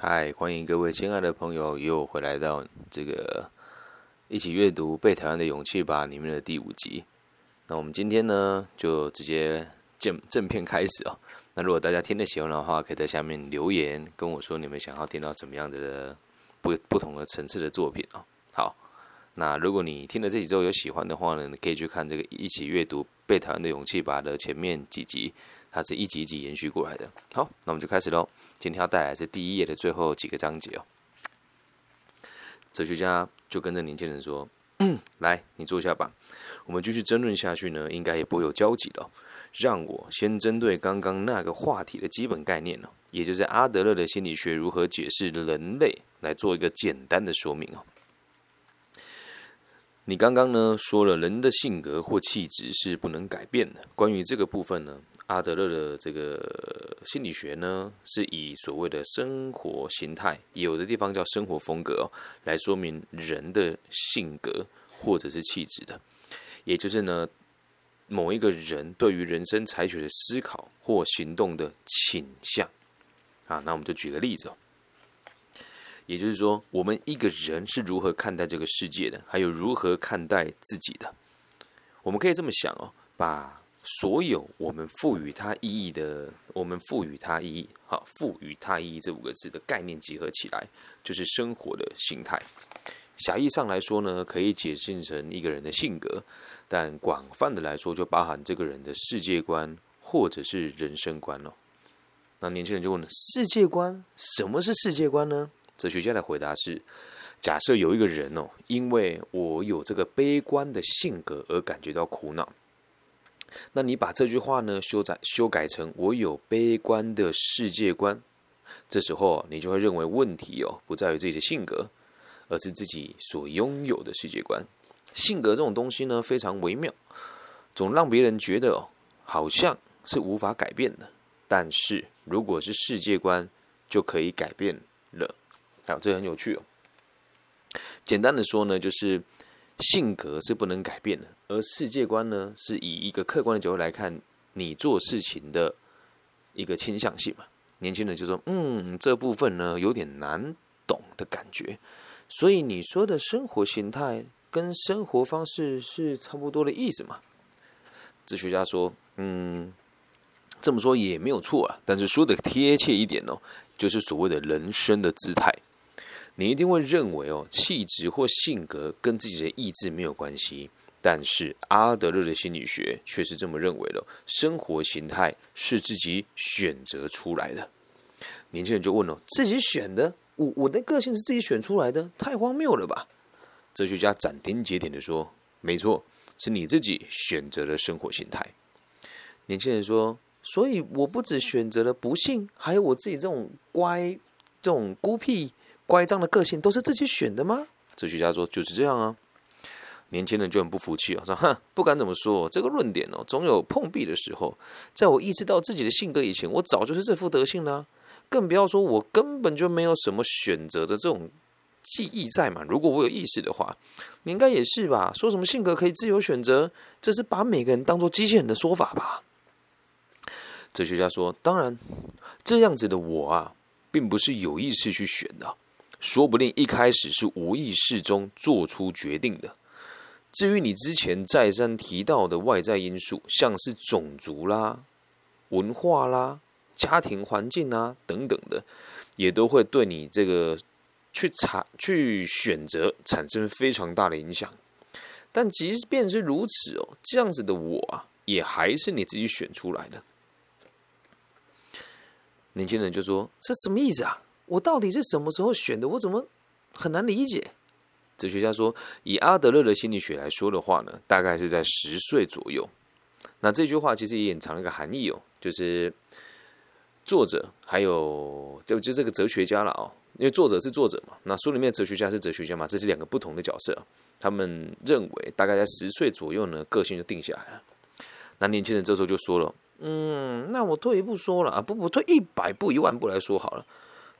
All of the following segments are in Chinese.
嗨，欢迎各位亲爱的朋友又回来到这个一起阅读《被讨厌的勇气吧》里面的第五集。那我们今天呢，就直接正正片开始哦。那如果大家听得喜欢的话，可以在下面留言跟我说你们想要听到怎么样的不不同的层次的作品哦。好，那如果你听了这几周有喜欢的话呢，你可以去看这个一起阅读《被讨厌的勇气吧》的前面几集。它是一集一集延续过来的。好，那我们就开始喽。今天要带来是第一页的最后几个章节哦。哲学家就跟着年轻人说：“ 来，你坐下吧。我们继续争论下去呢，应该也不会有交集的。让我先针对刚刚那个话题的基本概念呢，也就是阿德勒的心理学如何解释人类，来做一个简单的说明哦。你刚刚呢说了，人的性格或气质是不能改变的。关于这个部分呢？”阿德勒的这个心理学呢，是以所谓的生活形态，有的地方叫生活风格哦，来说明人的性格或者是气质的，也就是呢，某一个人对于人生采取的思考或行动的倾向啊。那我们就举个例子哦，也就是说，我们一个人是如何看待这个世界的，还有如何看待自己的。我们可以这么想哦，把。所有我们赋予它意义的，我们赋予它意义，好，赋予它意义这五个字的概念集合起来，就是生活的形态。狭义上来说呢，可以解释成一个人的性格；但广泛的来说，就包含这个人的世界观或者是人生观了。那年轻人就问了：世界观？什么是世界观呢？哲学家的回答是：假设有一个人哦，因为我有这个悲观的性格而感觉到苦恼。那你把这句话呢修改修改成我有悲观的世界观，这时候你就会认为问题哦不在于自己的性格，而是自己所拥有的世界观。性格这种东西呢非常微妙，总让别人觉得哦好像是无法改变的。但是如果是世界观，就可以改变了。好，这很有趣哦。简单的说呢，就是。性格是不能改变的，而世界观呢，是以一个客观的角度来看你做事情的一个倾向性嘛。年轻人就说：“嗯，这部分呢有点难懂的感觉。”所以你说的生活形态跟生活方式是差不多的意思嘛？哲学家说：“嗯，这么说也没有错啊，但是说的贴切一点哦，就是所谓的人生的姿态。”你一定会认为哦，气质或性格跟自己的意志没有关系，但是阿德勒的心理学却是这么认为的：生活形态是自己选择出来的。年轻人就问了：自己选的？我我的个性是自己选出来的？太荒谬了吧！哲学家斩钉截铁的说：没错，是你自己选择了生活形态。年轻人说：所以我不只选择了不幸，还有我自己这种乖、这种孤僻。乖张的个性都是自己选的吗？哲学家说就是这样啊。年轻人就很不服气啊，说：“哼，不管怎么说，这个论点哦，总有碰壁的时候。在我意识到自己的性格以前，我早就是这副德性了，更不要说我根本就没有什么选择的这种记忆在嘛。如果我有意识的话，你应该也是吧？说什么性格可以自由选择，这是把每个人当做机器人的说法吧？”哲学家说：“当然，这样子的我啊，并不是有意识去选的。”说不定一开始是无意识中做出决定的。至于你之前再三提到的外在因素，像是种族啦、文化啦、家庭环境啊等等的，也都会对你这个去查去选择产生非常大的影响。但即便是如此哦，这样子的我啊，也还是你自己选出来的。年轻人就说：“这什么意思啊？”我到底是什么时候选的？我怎么很难理解？哲学家说，以阿德勒的心理学来说的话呢，大概是在十岁左右。那这句话其实也隐藏了一个含义哦，就是作者还有就就这个哲学家了哦，因为作者是作者嘛，那书里面哲学家是哲学家嘛，这是两个不同的角色。他们认为大概在十岁左右呢，个性就定下来了。那年轻人这时候就说了，嗯，那我退一步说了啊，不不，退一百步一万步来说好了。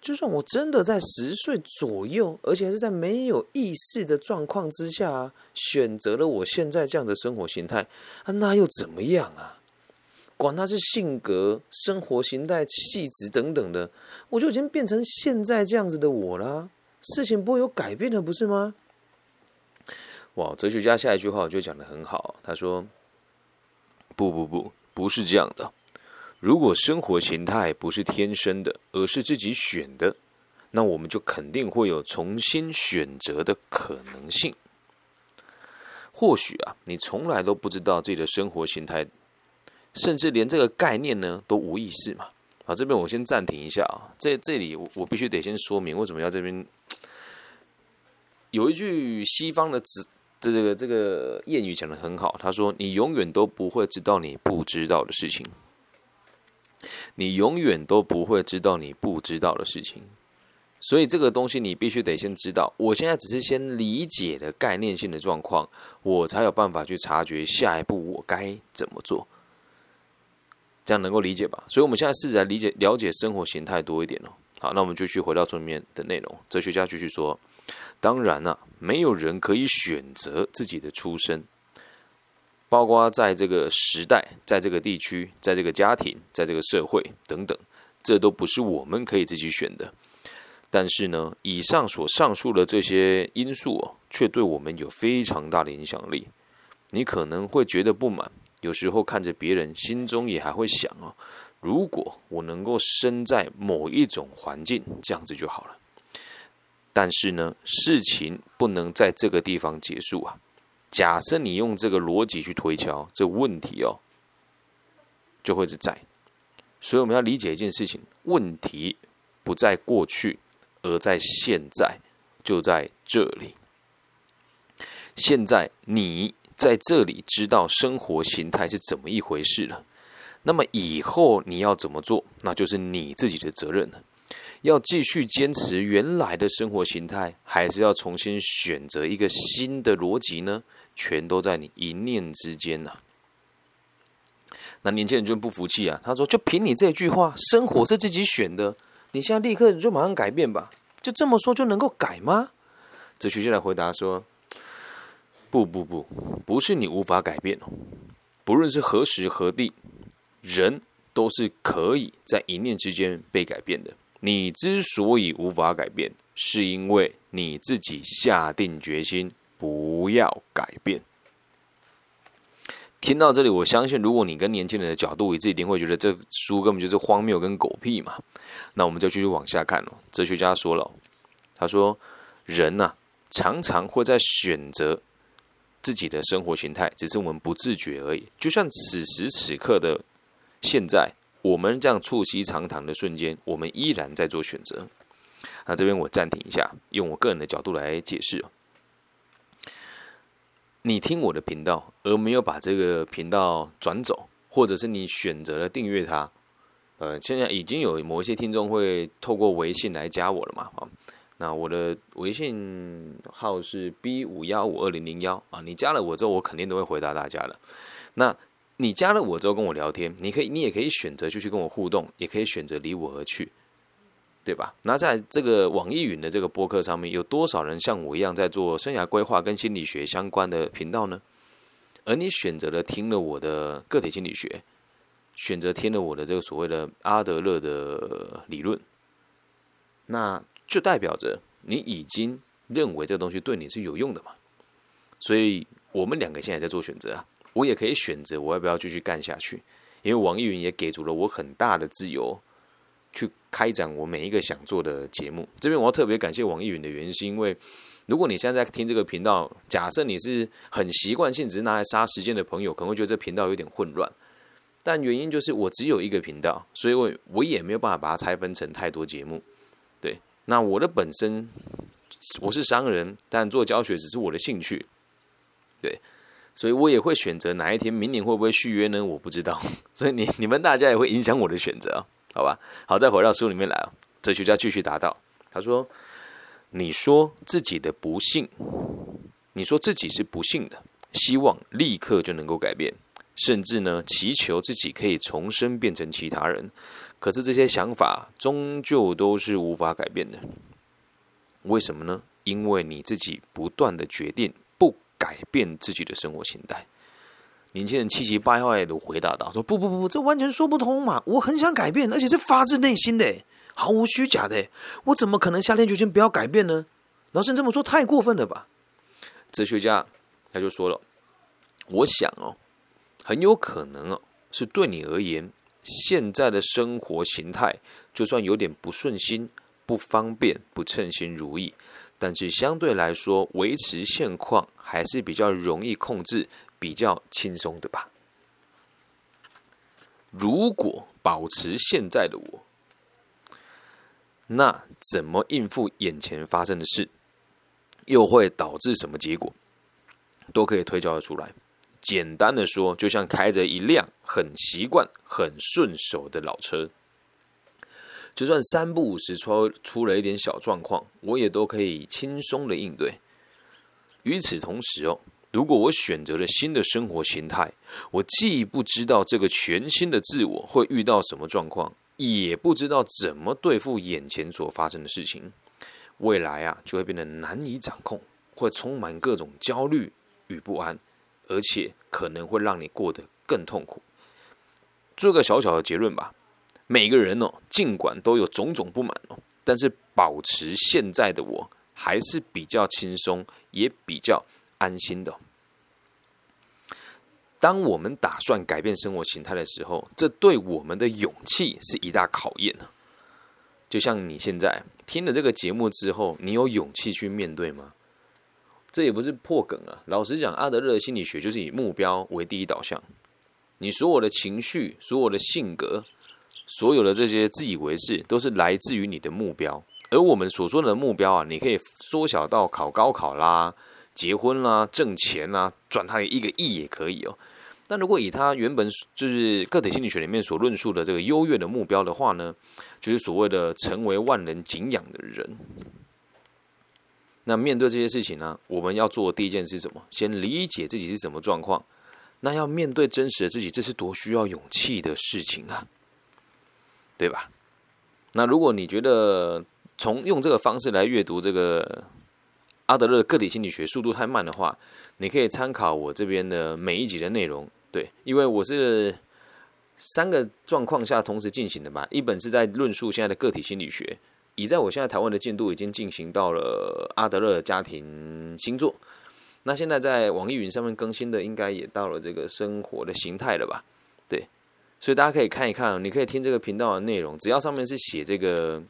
就算我真的在十岁左右，而且还是在没有意识的状况之下，选择了我现在这样的生活形态啊，那又怎么样啊？管他是性格、生活形态、气质等等的，我就已经变成现在这样子的我啦。事情不会有改变的，不是吗？哇，哲学家下一句话我觉得讲的很好，他说：“不不不，不是这样的。如果生活形态不是天生的，而是自己选的，那我们就肯定会有重新选择的可能性。或许啊，你从来都不知道自己的生活形态。”甚至连这个概念呢都无意识嘛？好，这边我先暂停一下啊。在这里，我我必须得先说明为什么要这边有一句西方的字，这这个这个谚语讲的很好。他说：“你永远都不会知道你不知道的事情，你永远都不会知道你不知道的事情。”所以这个东西你必须得先知道。我现在只是先理解了概念性的状况，我才有办法去察觉下一步我该怎么做。这样能够理解吧？所以，我们现在试着来理解、了解生活形态多一点哦。好，那我们就去回到书里面的内容。哲学家继续说：“当然了，没有人可以选择自己的出身，包括在这个时代、在这个地区、在这个家庭、在这个社会等等，这都不是我们可以自己选的。但是呢，以上所上述的这些因素哦，却对我们有非常大的影响力。你可能会觉得不满。”有时候看着别人，心中也还会想哦，如果我能够生在某一种环境，这样子就好了。但是呢，事情不能在这个地方结束啊。假设你用这个逻辑去推敲，这问题哦，就会是在。所以我们要理解一件事情：问题不在过去，而在现在，就在这里。现在你。在这里知道生活形态是怎么一回事了，那么以后你要怎么做，那就是你自己的责任了。要继续坚持原来的生活形态，还是要重新选择一个新的逻辑呢？全都在你一念之间呐。那年轻人就不服气啊，他说：“就凭你这句话，生活是自己选的，你现在立刻就马上改变吧？就这么说就能够改吗？”哲学家来回答说。不不不，不是你无法改变哦。不论是何时何地，人都是可以在一念之间被改变的。你之所以无法改变，是因为你自己下定决心不要改变。听到这里，我相信，如果你跟年轻人的角度一致，一定会觉得这书根本就是荒谬跟狗屁嘛。那我们就继续往下看了。哲学家说了，他说：“人呐，常常会在选择。”自己的生活形态，只是我们不自觉而已。就像此时此刻的现在，我们这样促膝长谈的瞬间，我们依然在做选择。那这边我暂停一下，用我个人的角度来解释你听我的频道，而没有把这个频道转走，或者是你选择了订阅它，呃，现在已经有某一些听众会透过微信来加我了嘛？啊。那我的微信号是 B 五幺五二零零幺啊，你加了我之后，我肯定都会回答大家的。那你加了我之后跟我聊天，你可以，你也可以选择继续跟我互动，也可以选择离我而去，对吧？那在这个网易云的这个播客上面，有多少人像我一样在做生涯规划跟心理学相关的频道呢？而你选择了听了我的个体心理学，选择听了我的这个所谓的阿德勒的理论，那。就代表着你已经认为这个东西对你是有用的嘛？所以我们两个现在在做选择啊，我也可以选择我要不要继续干下去，因为网易云也给足了我很大的自由，去开展我每一个想做的节目。这边我要特别感谢网易云的原因，是因为如果你现在在听这个频道，假设你是很习惯性只是拿来杀时间的朋友，可能会觉得这频道有点混乱。但原因就是我只有一个频道，所以我我也没有办法把它拆分成太多节目，对。那我的本身我是商人，但做教学只是我的兴趣，对，所以我也会选择哪一天明年会不会续约呢？我不知道，所以你你们大家也会影响我的选择，好吧？好，再回到书里面来啊，哲学家继续答道，他说：“你说自己的不幸，你说自己是不幸的，希望立刻就能够改变，甚至呢祈求自己可以重生变成其他人。”可是这些想法终究都是无法改变的，为什么呢？因为你自己不断的决定不改变自己的生活形态，年轻人气急败坏的回答道：“说不不不不，这完全说不通嘛！我很想改变，而且是发自内心的，毫无虚假的。我怎么可能下定决心不要改变呢？老师你这么说太过分了吧？”哲学家他就说了：“我想哦，很有可能哦，是对你而言，现在的生活形态就算有点不顺心、不方便、不称心如意，但是相对来说，维持现况还是比较容易控制。”比较轻松的吧。如果保持现在的我，那怎么应付眼前发生的事，又会导致什么结果，都可以推敲的出来。简单的说，就像开着一辆很习惯、很顺手的老车，就算三不五时出出了一点小状况，我也都可以轻松的应对。与此同时哦。如果我选择了新的生活形态，我既不知道这个全新的自我会遇到什么状况，也不知道怎么对付眼前所发生的事情，未来啊就会变得难以掌控，会充满各种焦虑与不安，而且可能会让你过得更痛苦。做个小小的结论吧，每个人哦，尽管都有种种不满哦，但是保持现在的我还是比较轻松，也比较。安心的。当我们打算改变生活形态的时候，这对我们的勇气是一大考验呢。就像你现在听了这个节目之后，你有勇气去面对吗？这也不是破梗啊。老实讲，阿德勒心理学就是以目标为第一导向。你所有的情绪、所有的性格、所有的这些自以为是，都是来自于你的目标。而我们所说的目标啊，你可以缩小到考高考啦。结婚啦，挣钱啦，赚他一个亿也可以哦。但如果以他原本就是个体心理学里面所论述的这个优越的目标的话呢，就是所谓的成为万人敬仰的人。那面对这些事情呢，我们要做的第一件事是什么？先理解自己是什么状况。那要面对真实的自己，这是多需要勇气的事情啊，对吧？那如果你觉得从用这个方式来阅读这个。阿德勒个体心理学速度太慢的话，你可以参考我这边的每一集的内容。对，因为我是三个状况下同时进行的吧。一本是在论述现在的个体心理学，已在我现在台湾的进度已经进行到了阿德勒家庭星座。那现在在网易云上面更新的，应该也到了这个生活的形态了吧？对，所以大家可以看一看，你可以听这个频道的内容，只要上面是写这个。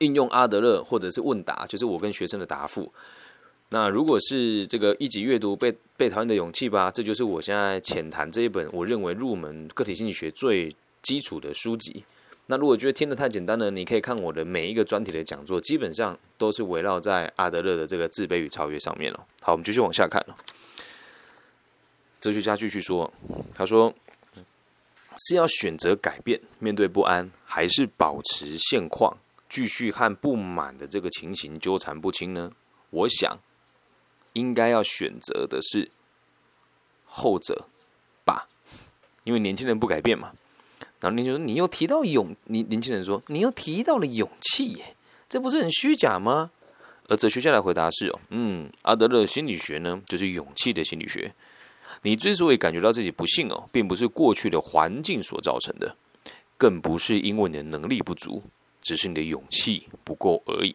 应用阿德勒或者是问答，就是我跟学生的答复。那如果是这个一级阅读被被讨厌的勇气吧，这就是我现在浅谈这一本我认为入门个体心理学最基础的书籍。那如果觉得听得太简单呢，你可以看我的每一个专题的讲座，基本上都是围绕在阿德勒的这个自卑与超越上面了。好，我们继续往下看哦。哲学家继续说，他说是要选择改变，面对不安，还是保持现况？继续和不满的这个情形纠缠不清呢？我想应该要选择的是后者吧，因为年轻人不改变嘛。然后年轻人，你又提到勇，你年轻人说你又提到了勇气耶，这不是很虚假吗？而哲学家的回答是：哦，嗯，阿德勒心理学呢，就是勇气的心理学。你之所以感觉到自己不幸哦，并不是过去的环境所造成的，更不是因为你的能力不足。只是你的勇气不够而已。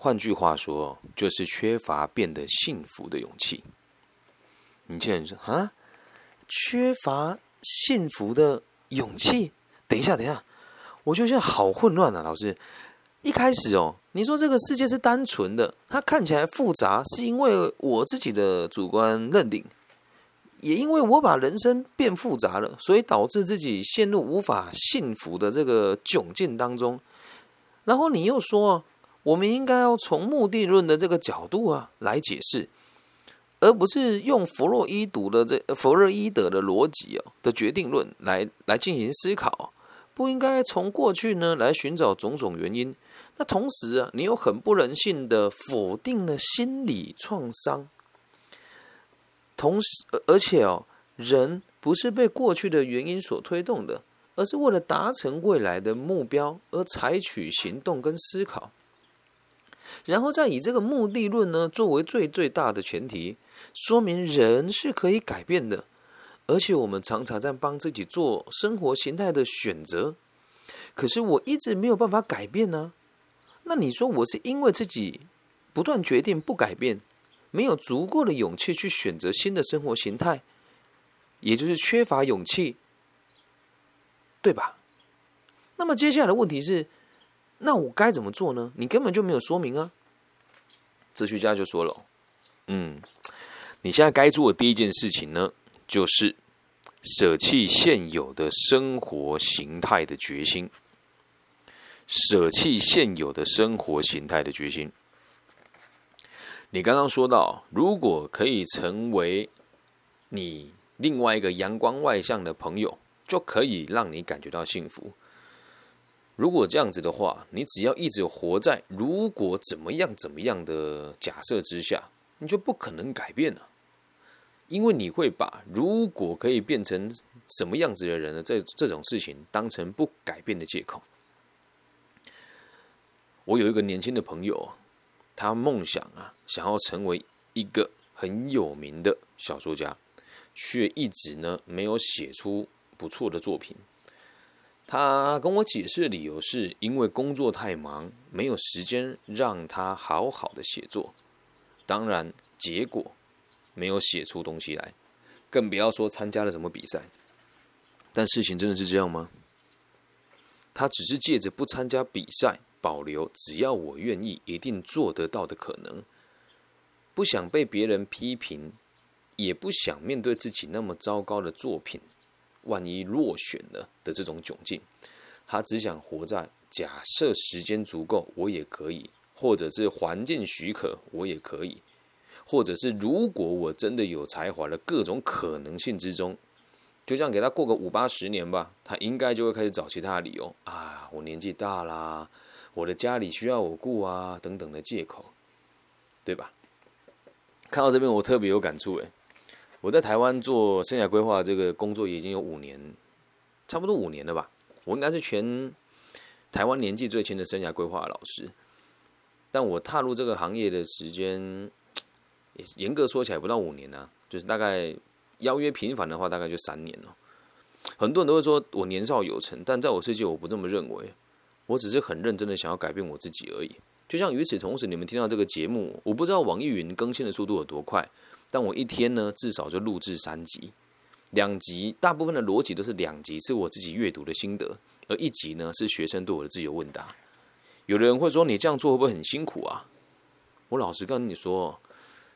换句话说，就是缺乏变得幸福的勇气。你竟然说啊，缺乏幸福的勇气？等一下，等一下，我觉得现在好混乱啊！老师，一开始哦，你说这个世界是单纯的，它看起来复杂，是因为我自己的主观认定。也因为我把人生变复杂了，所以导致自己陷入无法幸福的这个窘境当中。然后你又说，我们应该要从目的论的这个角度啊来解释，而不是用弗洛伊德的这弗洛伊德的逻辑哦的决定论来来进行思考。不应该从过去呢来寻找种种原因。那同时啊，你又很不人性的否定了心理创伤。同时，而且哦，人不是被过去的原因所推动的，而是为了达成未来的目标而采取行动跟思考。然后再以这个目的论呢作为最最大的前提，说明人是可以改变的，而且我们常常在帮自己做生活形态的选择。可是我一直没有办法改变呢，那你说我是因为自己不断决定不改变，没有足够的勇气去选择新的生活形态，也就是缺乏勇气，对吧？那么接下来的问题是，那我该怎么做呢？你根本就没有说明啊。哲学家就说了：“嗯，你现在该做的第一件事情呢，就是舍弃现有的生活形态的决心。”舍弃现有的生活形态的决心。你刚刚说到，如果可以成为你另外一个阳光外向的朋友，就可以让你感觉到幸福。如果这样子的话，你只要一直活在“如果怎么样怎么样的”假设之下，你就不可能改变了，因为你会把“如果可以变成什么样子的人呢”这这种事情当成不改变的借口。我有一个年轻的朋友，他梦想啊，想要成为一个很有名的小说家，却一直呢没有写出不错的作品。他跟我解释的理由是因为工作太忙，没有时间让他好好的写作。当然，结果没有写出东西来，更不要说参加了什么比赛。但事情真的是这样吗？他只是借着不参加比赛。保留只要我愿意，一定做得到的可能。不想被别人批评，也不想面对自己那么糟糕的作品，万一落选了的这种窘境，他只想活在假设时间足够，我也可以；或者是环境许可，我也可以；或者是如果我真的有才华的各种可能性之中，就这样给他过个五八十年吧，他应该就会开始找其他的理由啊，我年纪大啦。我的家里需要我顾啊，等等的借口，对吧？看到这边我特别有感触诶，我在台湾做生涯规划这个工作已经有五年，差不多五年了吧。我应该是全台湾年纪最轻的生涯规划老师，但我踏入这个行业的时间，严格说起来不到五年呢，就是大概邀约频繁的话，大概就三年了。很多人都会说我年少有成，但在我世界我不这么认为。我只是很认真的想要改变我自己而已。就像与此同时，你们听到这个节目，我不知道网易云更新的速度有多快，但我一天呢至少就录制三集，两集大部分的逻辑都是两集是我自己阅读的心得，而一集呢是学生对我的自由问答。有的人会说你这样做会不会很辛苦啊？我老实跟你说，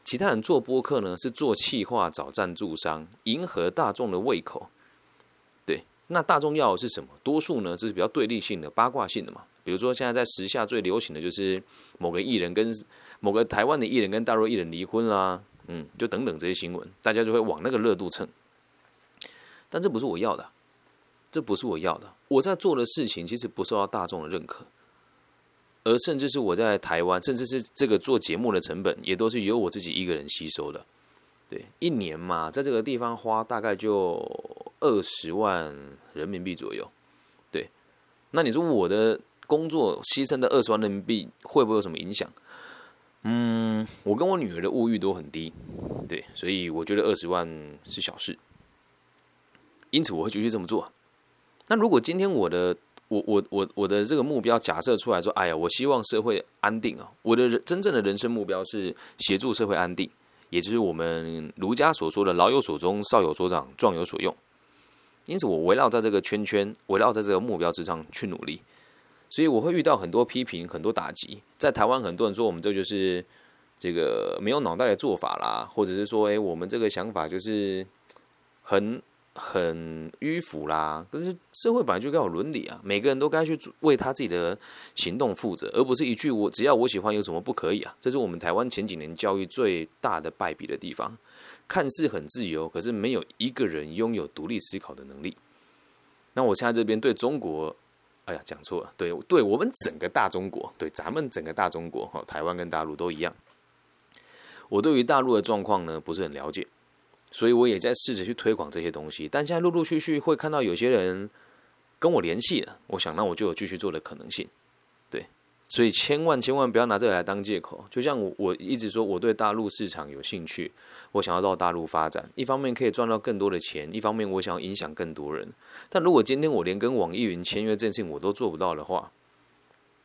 其他人做播客呢是做气话找赞助商，迎合大众的胃口。对那大众要的是什么？多数呢，就是比较对立性的、八卦性的嘛。比如说，现在在时下最流行的就是某个艺人跟某个台湾的艺人跟大陆艺人离婚啦，嗯，就等等这些新闻，大家就会往那个热度蹭。但这不是我要的，这不是我要的。我在做的事情其实不受到大众的认可，而甚至是我在台湾，甚至是这个做节目的成本，也都是由我自己一个人吸收的。对，一年嘛，在这个地方花大概就二十万人民币左右。对，那你说我的工作牺牲的二十万人民币会不会有什么影响？嗯，我跟我女儿的物欲都很低，对，所以我觉得二十万是小事。因此我会继续这么做。那如果今天我的我我我我的这个目标假设出来说，哎呀，我希望社会安定啊，我的人真正的人生目标是协助社会安定。也就是我们儒家所说的“老有所终，少有所长，壮有所用”。因此，我围绕在这个圈圈，围绕在这个目标之上去努力。所以，我会遇到很多批评，很多打击。在台湾，很多人说我们这就是这个没有脑袋的做法啦，或者是说，哎，我们这个想法就是很。很迂腐啦，可是社会本来就该有伦理啊，每个人都该去为他自己的行动负责，而不是一句“我只要我喜欢，有什么不可以啊？”这是我们台湾前几年教育最大的败笔的地方。看似很自由，可是没有一个人拥有独立思考的能力。那我现在这边对中国，哎呀，讲错了，对，对我们整个大中国，对咱们整个大中国，哈，台湾跟大陆都一样。我对于大陆的状况呢，不是很了解。所以我也在试着去推广这些东西，但现在陆陆续续会看到有些人跟我联系了，我想那我就有继续做的可能性，对，所以千万千万不要拿这个来当借口。就像我我一直说，我对大陆市场有兴趣，我想要到大陆发展，一方面可以赚到更多的钱，一方面我想要影响更多人。但如果今天我连跟网易云签约这件事情我都做不到的话，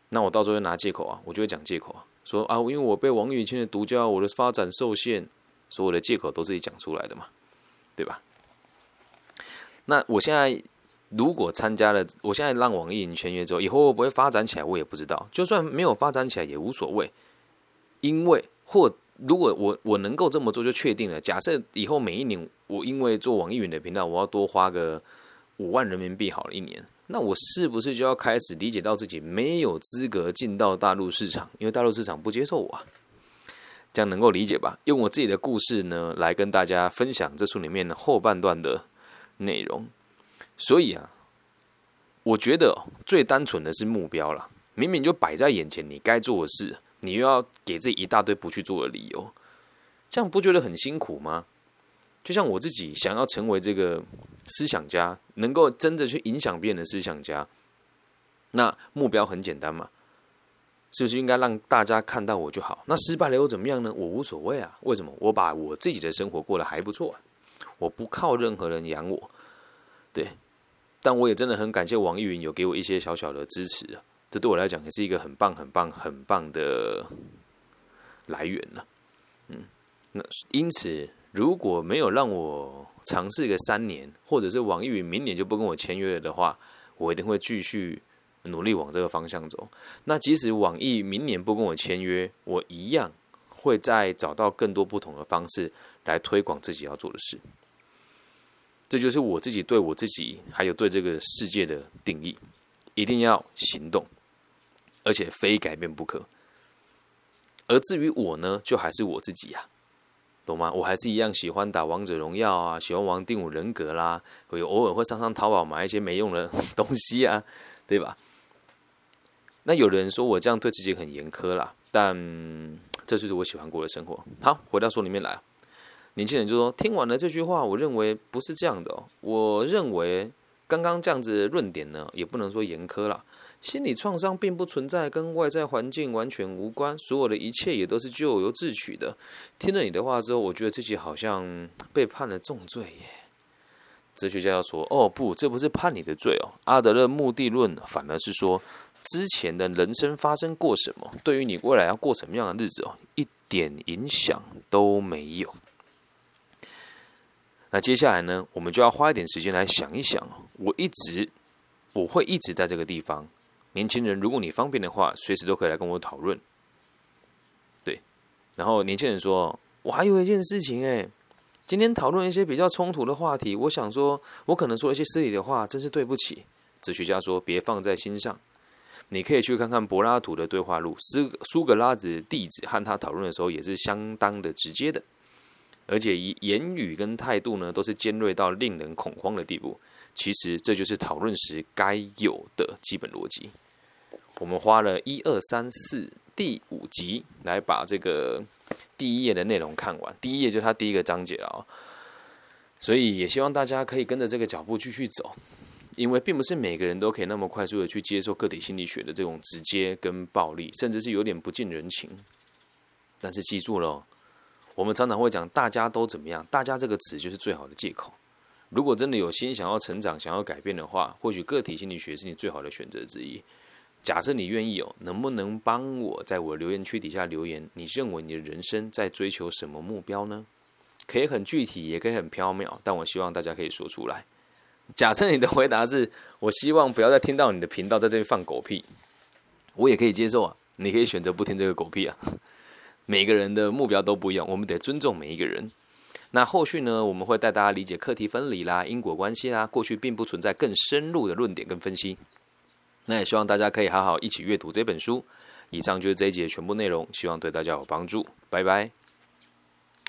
那我到时候就拿借口啊，我就会讲借口啊，说啊，因为我被网易云签的独家，我的发展受限，所有的借口都自己讲出来的嘛，对吧？那我现在。如果参加了，我现在让网易云签约之后，以后会不会发展起来，我也不知道。就算没有发展起来也无所谓，因为或如果我我能够这么做，就确定了。假设以后每一年我因为做网易云的频道，我要多花个五万人民币好了，一年，那我是不是就要开始理解到自己没有资格进到大陆市场？因为大陆市场不接受我，啊这样能够理解吧？用我自己的故事呢，来跟大家分享这书里面的后半段的内容。所以啊，我觉得最单纯的是目标了。明明就摆在眼前，你该做的事，你又要给自己一大堆不去做的理由，这样不觉得很辛苦吗？就像我自己想要成为这个思想家，能够真的去影响别人的思想家，那目标很简单嘛，是不是应该让大家看到我就好？那失败了又怎么样呢？我无所谓啊。为什么？我把我自己的生活过得还不错，我不靠任何人养我，对。但我也真的很感谢网易云有给我一些小小的支持啊，这对我来讲也是一个很棒、很棒、很棒的来源了。嗯，那因此如果没有让我尝试个三年，或者是网易云明年就不跟我签约了的话，我一定会继续努力往这个方向走。那即使网易明年不跟我签约，我一样会再找到更多不同的方式来推广自己要做的事。这就是我自己对我自己，还有对这个世界的定义，一定要行动，而且非改变不可。而至于我呢，就还是我自己呀，懂吗？我还是一样喜欢打王者荣耀啊，喜欢玩第五人格啦，我偶尔会上上淘宝买一些没用的 东西啊，对吧？那有人说我这样对自己很严苛啦，但这就是我喜欢过的生活。好，回到书里面来。年轻人就说：“听完了这句话，我认为不是这样的哦。我认为刚刚这样子论点呢，也不能说严苛了。心理创伤并不存在，跟外在环境完全无关，所有的一切也都是咎由自取的。听了你的话之后，我觉得自己好像被判了重罪耶。”哲学家要说：“哦，不，这不是判你的罪哦。阿德勒目的论反而是说，之前的人生发生过什么，对于你未来要过什么样的日子哦，一点影响都没有。”那接下来呢，我们就要花一点时间来想一想。我一直我会一直在这个地方。年轻人，如果你方便的话，随时都可以来跟我讨论。对，然后年轻人说：“我还有一件事情哎，今天讨论一些比较冲突的话题，我想说，我可能说一些失礼的话，真是对不起。”哲学家说：“别放在心上，你可以去看看柏拉图的对话录，苏苏格拉底的弟子和他讨论的时候也是相当的直接的。”而且以言语跟态度呢，都是尖锐到令人恐慌的地步。其实这就是讨论时该有的基本逻辑。我们花了一二三四第五集来把这个第一页的内容看完。第一页就是它第一个章节啊，所以也希望大家可以跟着这个脚步继续走，因为并不是每个人都可以那么快速的去接受个体心理学的这种直接跟暴力，甚至是有点不近人情。但是记住了。我们常常会讲，大家都怎么样？大家这个词就是最好的借口。如果真的有心想要成长、想要改变的话，或许个体心理学是你最好的选择之一。假设你愿意哦，能不能帮我在我留言区底下留言？你认为你的人生在追求什么目标呢？可以很具体，也可以很飘渺，但我希望大家可以说出来。假设你的回答是我希望不要再听到你的频道在这里放狗屁，我也可以接受啊。你可以选择不听这个狗屁啊。每个人的目标都不一样，我们得尊重每一个人。那后续呢，我们会带大家理解课题分离啦、因果关系啦，过去并不存在更深入的论点跟分析。那也希望大家可以好好一起阅读这本书。以上就是这一节全部内容，希望对大家有帮助。拜拜。